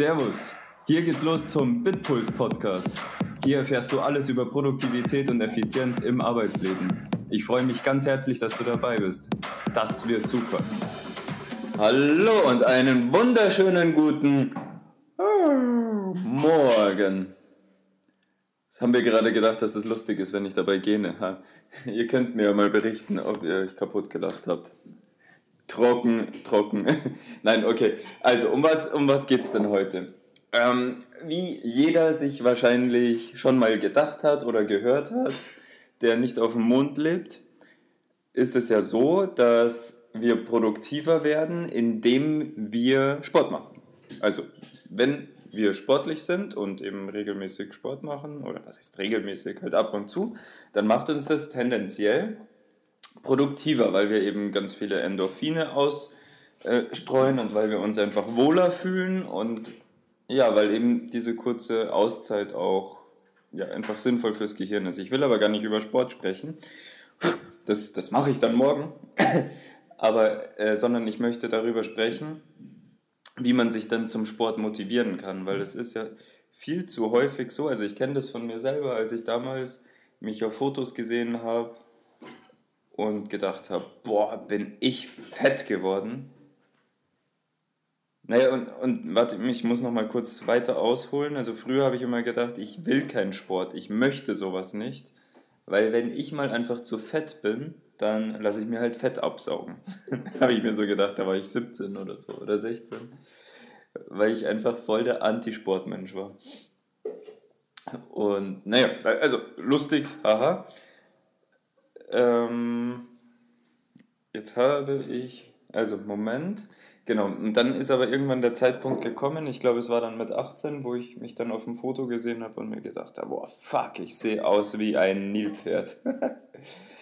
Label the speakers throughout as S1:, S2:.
S1: Servus, hier geht's los zum Bitpuls Podcast. Hier erfährst du alles über Produktivität und Effizienz im Arbeitsleben. Ich freue mich ganz herzlich, dass du dabei bist. Das wird super.
S2: Hallo und einen wunderschönen guten Morgen. Das haben wir gerade gedacht, dass das lustig ist, wenn ich dabei gähne. Ihr könnt mir mal berichten, ob ihr euch kaputt gelacht habt. Trocken, trocken. Nein, okay. Also, um was, um was geht's denn heute? Ähm, wie jeder sich wahrscheinlich schon mal gedacht hat oder gehört hat, der nicht auf dem Mond lebt, ist es ja so, dass wir produktiver werden, indem wir Sport machen. Also, wenn wir sportlich sind und eben regelmäßig Sport machen, oder was heißt regelmäßig, halt ab und zu, dann macht uns das tendenziell produktiver, weil wir eben ganz viele Endorphine ausstreuen und weil wir uns einfach wohler fühlen und ja, weil eben diese kurze Auszeit auch ja, einfach sinnvoll fürs Gehirn ist. Ich will aber gar nicht über Sport sprechen. Das, das mache ich dann morgen. aber, äh, sondern ich möchte darüber sprechen, wie man sich dann zum Sport motivieren kann, weil es ist ja viel zu häufig so, also ich kenne das von mir selber, als ich damals mich auf Fotos gesehen habe und gedacht habe, boah, bin ich fett geworden. Naja, und, und warte, ich muss noch mal kurz weiter ausholen. Also früher habe ich immer gedacht, ich will keinen Sport, ich möchte sowas nicht. Weil wenn ich mal einfach zu fett bin, dann lasse ich mir halt Fett absaugen. habe ich mir so gedacht, da war ich 17 oder so oder 16. Weil ich einfach voll der Antisportmensch war. Und naja, also lustig, haha. Ähm, jetzt habe ich, also Moment, genau, und dann ist aber irgendwann der Zeitpunkt gekommen, ich glaube es war dann mit 18, wo ich mich dann auf dem Foto gesehen habe und mir gedacht habe, boah, fuck, ich sehe aus wie ein Nilpferd.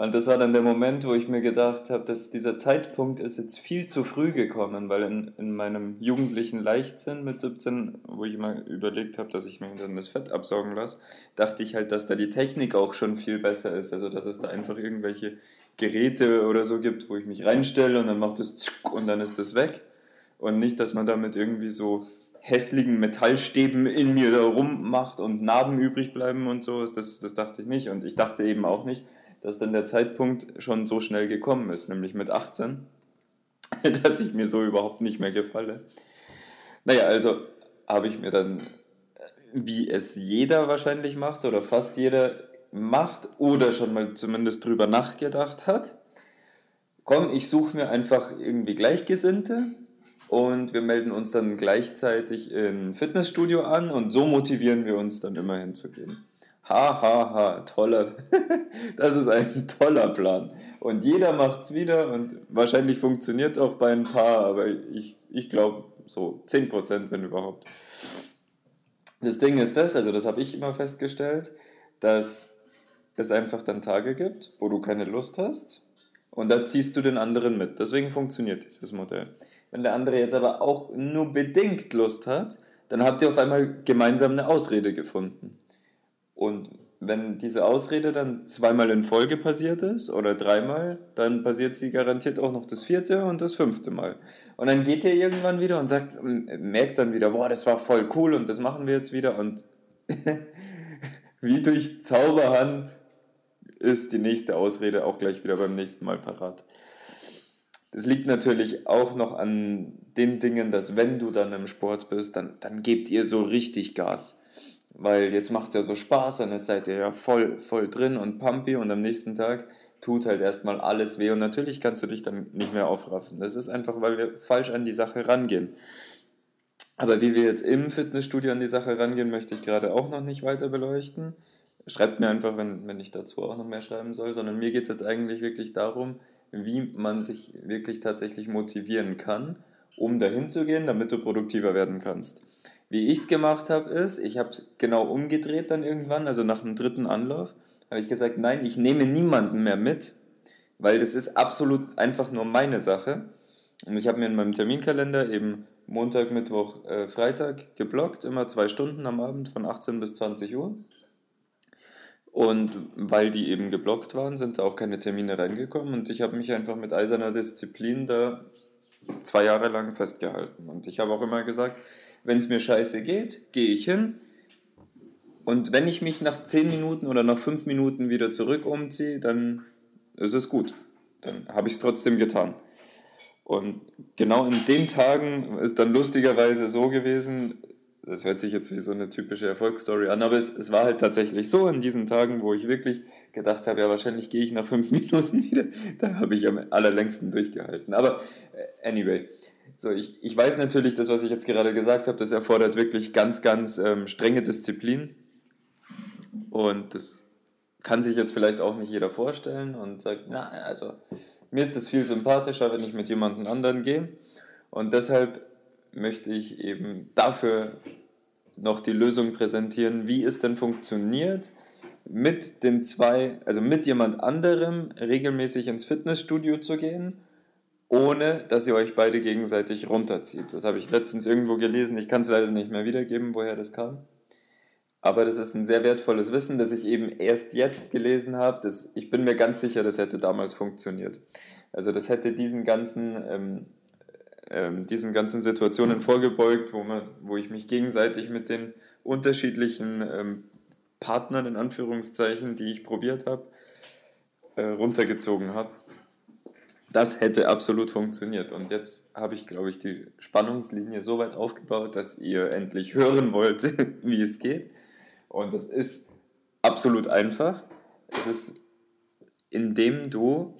S2: Und das war dann der Moment, wo ich mir gedacht habe, dass dieser Zeitpunkt ist jetzt viel zu früh gekommen, weil in, in meinem jugendlichen Leichtsinn mit 17, wo ich mal überlegt habe, dass ich mir dann das Fett absaugen lasse, dachte ich halt, dass da die Technik auch schon viel besser ist. Also dass es da einfach irgendwelche Geräte oder so gibt, wo ich mich reinstelle und dann macht es und dann ist das weg. Und nicht, dass man damit irgendwie so hässlichen Metallstäben in mir da rummacht und Narben übrig bleiben und so. Das, das dachte ich nicht. Und ich dachte eben auch nicht, dass dann der Zeitpunkt schon so schnell gekommen ist, nämlich mit 18, dass ich mir so überhaupt nicht mehr gefalle. Naja, also habe ich mir dann, wie es jeder wahrscheinlich macht oder fast jeder macht oder schon mal zumindest drüber nachgedacht hat, komm, ich suche mir einfach irgendwie Gleichgesinnte und wir melden uns dann gleichzeitig im Fitnessstudio an und so motivieren wir uns dann immer hinzugehen. Ha, ha, ha, toller. das ist ein toller Plan. Und jeder macht es wieder und wahrscheinlich funktioniert es auch bei ein paar, aber ich, ich glaube so 10%, wenn überhaupt. Das Ding ist das, also das habe ich immer festgestellt, dass es einfach dann Tage gibt, wo du keine Lust hast und da ziehst du den anderen mit. Deswegen funktioniert dieses Modell. Wenn der andere jetzt aber auch nur bedingt Lust hat, dann habt ihr auf einmal gemeinsam eine Ausrede gefunden. Und wenn diese Ausrede dann zweimal in Folge passiert ist oder dreimal, dann passiert sie garantiert auch noch das vierte und das fünfte Mal. Und dann geht ihr irgendwann wieder und sagt, merkt dann wieder, boah, das war voll cool und das machen wir jetzt wieder und wie durch Zauberhand ist die nächste Ausrede auch gleich wieder beim nächsten Mal parat. Das liegt natürlich auch noch an den Dingen, dass wenn du dann im Sport bist, dann, dann gebt ihr so richtig Gas weil jetzt macht es ja so Spaß und jetzt seid ihr ja voll, voll drin und pumpy und am nächsten Tag tut halt erstmal alles weh und natürlich kannst du dich dann nicht mehr aufraffen. Das ist einfach, weil wir falsch an die Sache rangehen. Aber wie wir jetzt im Fitnessstudio an die Sache rangehen, möchte ich gerade auch noch nicht weiter beleuchten. Schreibt mir einfach, wenn, wenn ich dazu auch noch mehr schreiben soll, sondern mir geht es jetzt eigentlich wirklich darum, wie man sich wirklich tatsächlich motivieren kann, um dahin zu gehen, damit du produktiver werden kannst. Wie ich es gemacht habe, ist, ich habe es genau umgedreht dann irgendwann, also nach dem dritten Anlauf, habe ich gesagt, nein, ich nehme niemanden mehr mit, weil das ist absolut einfach nur meine Sache. Und ich habe mir in meinem Terminkalender eben Montag, Mittwoch, äh, Freitag geblockt, immer zwei Stunden am Abend von 18 bis 20 Uhr. Und weil die eben geblockt waren, sind da auch keine Termine reingekommen und ich habe mich einfach mit eiserner Disziplin da zwei Jahre lang festgehalten. Und ich habe auch immer gesagt, Wenn es mir scheiße geht, gehe ich hin. Und wenn ich mich nach 10 Minuten oder nach 5 Minuten wieder zurück umziehe, dann ist es gut. Dann habe ich es trotzdem getan. Und genau in den Tagen ist dann lustigerweise so gewesen, das hört sich jetzt wie so eine typische Erfolgsstory an, aber es, es war halt tatsächlich so in diesen Tagen, wo ich wirklich gedacht habe, ja, wahrscheinlich gehe ich nach fünf Minuten wieder. Da habe ich am allerlängsten durchgehalten. Aber äh, anyway, so ich, ich weiß natürlich, das, was ich jetzt gerade gesagt habe, das erfordert wirklich ganz, ganz ähm, strenge Disziplin. Und das kann sich jetzt vielleicht auch nicht jeder vorstellen und sagt, na, also mir ist es viel sympathischer, wenn ich mit jemandem anderen gehe. Und deshalb möchte ich eben dafür noch die Lösung präsentieren, wie es denn funktioniert, mit den zwei, also mit jemand anderem regelmäßig ins Fitnessstudio zu gehen, ohne dass ihr euch beide gegenseitig runterzieht. Das habe ich letztens irgendwo gelesen, ich kann es leider nicht mehr wiedergeben, woher das kam. Aber das ist ein sehr wertvolles Wissen, das ich eben erst jetzt gelesen habe. Das, ich bin mir ganz sicher, das hätte damals funktioniert. Also das hätte diesen ganzen ähm, ähm, diesen ganzen Situationen vorgebeugt, wo, man, wo ich mich gegenseitig mit den unterschiedlichen ähm, Partnern, in Anführungszeichen, die ich probiert habe, äh, runtergezogen habe. Das hätte absolut funktioniert. Und jetzt habe ich, glaube ich, die Spannungslinie so weit aufgebaut, dass ihr endlich hören wollt, wie es geht. Und das ist absolut einfach. Es ist, indem du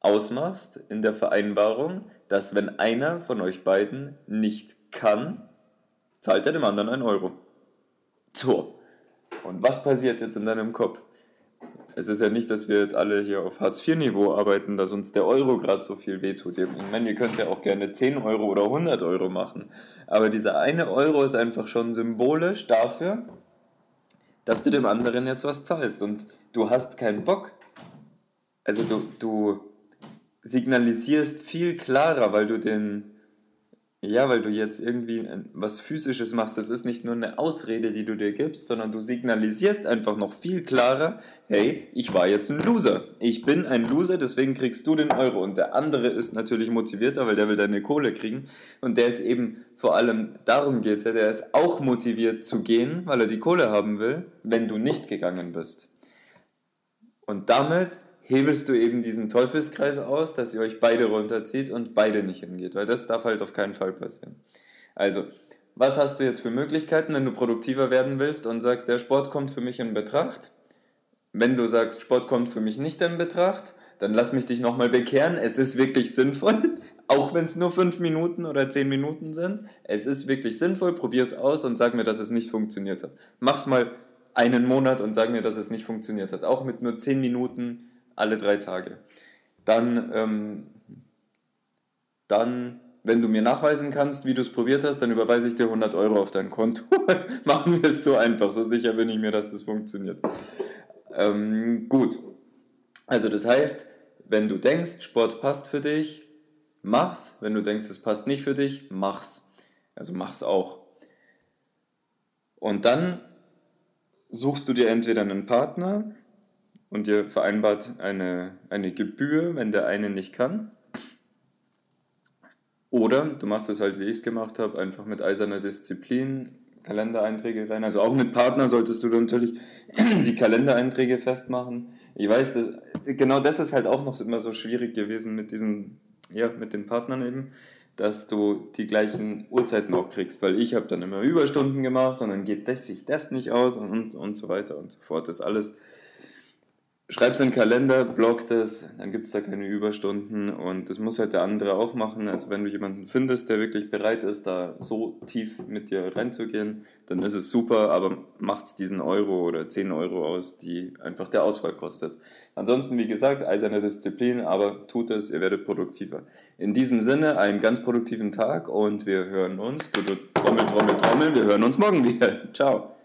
S2: ausmachst in der Vereinbarung, dass wenn einer von euch beiden nicht kann, zahlt er dem anderen einen Euro. So. Und was passiert jetzt in deinem Kopf? Es ist ja nicht, dass wir jetzt alle hier auf Hartz-IV-Niveau arbeiten, dass uns der Euro gerade so viel wehtut. Ich meine, wir können es ja auch gerne 10 Euro oder 100 Euro machen. Aber dieser eine Euro ist einfach schon symbolisch dafür, dass du dem anderen jetzt was zahlst. Und du hast keinen Bock. Also du, du signalisierst viel klarer, weil du den, ja, weil du jetzt irgendwie was Physisches machst. Das ist nicht nur eine Ausrede, die du dir gibst, sondern du signalisierst einfach noch viel klarer, hey, ich war jetzt ein Loser. Ich bin ein Loser, deswegen kriegst du den Euro. Und der andere ist natürlich motivierter, weil der will deine Kohle kriegen. Und der ist eben vor allem, darum geht ja, der ist auch motiviert zu gehen, weil er die Kohle haben will, wenn du nicht gegangen bist. Und damit hebelst du eben diesen Teufelskreis aus, dass ihr euch beide runterzieht und beide nicht hingeht, weil das darf halt auf keinen Fall passieren. Also, was hast du jetzt für Möglichkeiten, wenn du produktiver werden willst und sagst, der Sport kommt für mich in Betracht? Wenn du sagst, Sport kommt für mich nicht in Betracht, dann lass mich dich nochmal bekehren. Es ist wirklich sinnvoll, auch wenn es nur fünf Minuten oder zehn Minuten sind. Es ist wirklich sinnvoll, probier es aus und sag mir, dass es nicht funktioniert hat. Mach's mal einen Monat und sag mir, dass es nicht funktioniert hat. Auch mit nur zehn Minuten alle drei Tage. Dann, ähm, dann, wenn du mir nachweisen kannst, wie du es probiert hast, dann überweise ich dir 100 Euro auf dein Konto. Machen wir es so einfach, so sicher bin ich mir, dass das funktioniert. Ähm, gut. Also das heißt, wenn du denkst, Sport passt für dich, mach's. Wenn du denkst, es passt nicht für dich, mach's. Also mach's auch. Und dann suchst du dir entweder einen Partner, und ihr vereinbart eine, eine Gebühr, wenn der eine nicht kann. Oder du machst es halt, wie ich es gemacht habe, einfach mit eiserner Disziplin, Kalendereinträge rein. Also auch mit Partner solltest du natürlich die Kalendereinträge festmachen. Ich weiß, dass, genau das ist halt auch noch immer so schwierig gewesen mit diesem, ja, mit den Partnern eben, dass du die gleichen Uhrzeiten auch kriegst, weil ich habe dann immer Überstunden gemacht und dann geht das sich das nicht aus und, und, und so weiter und so fort. Das alles schreib's in den Kalender, block das, dann gibt es da keine Überstunden und das muss halt der andere auch machen. Also wenn du jemanden findest, der wirklich bereit ist, da so tief mit dir reinzugehen, dann ist es super, aber macht's diesen Euro oder 10 Euro aus, die einfach der Ausfall kostet. Ansonsten, wie gesagt, eiserne Disziplin, aber tut es, ihr werdet produktiver. In diesem Sinne, einen ganz produktiven Tag und wir hören uns, Trommel, Trommel, Trommel, wir hören uns morgen wieder. Ciao.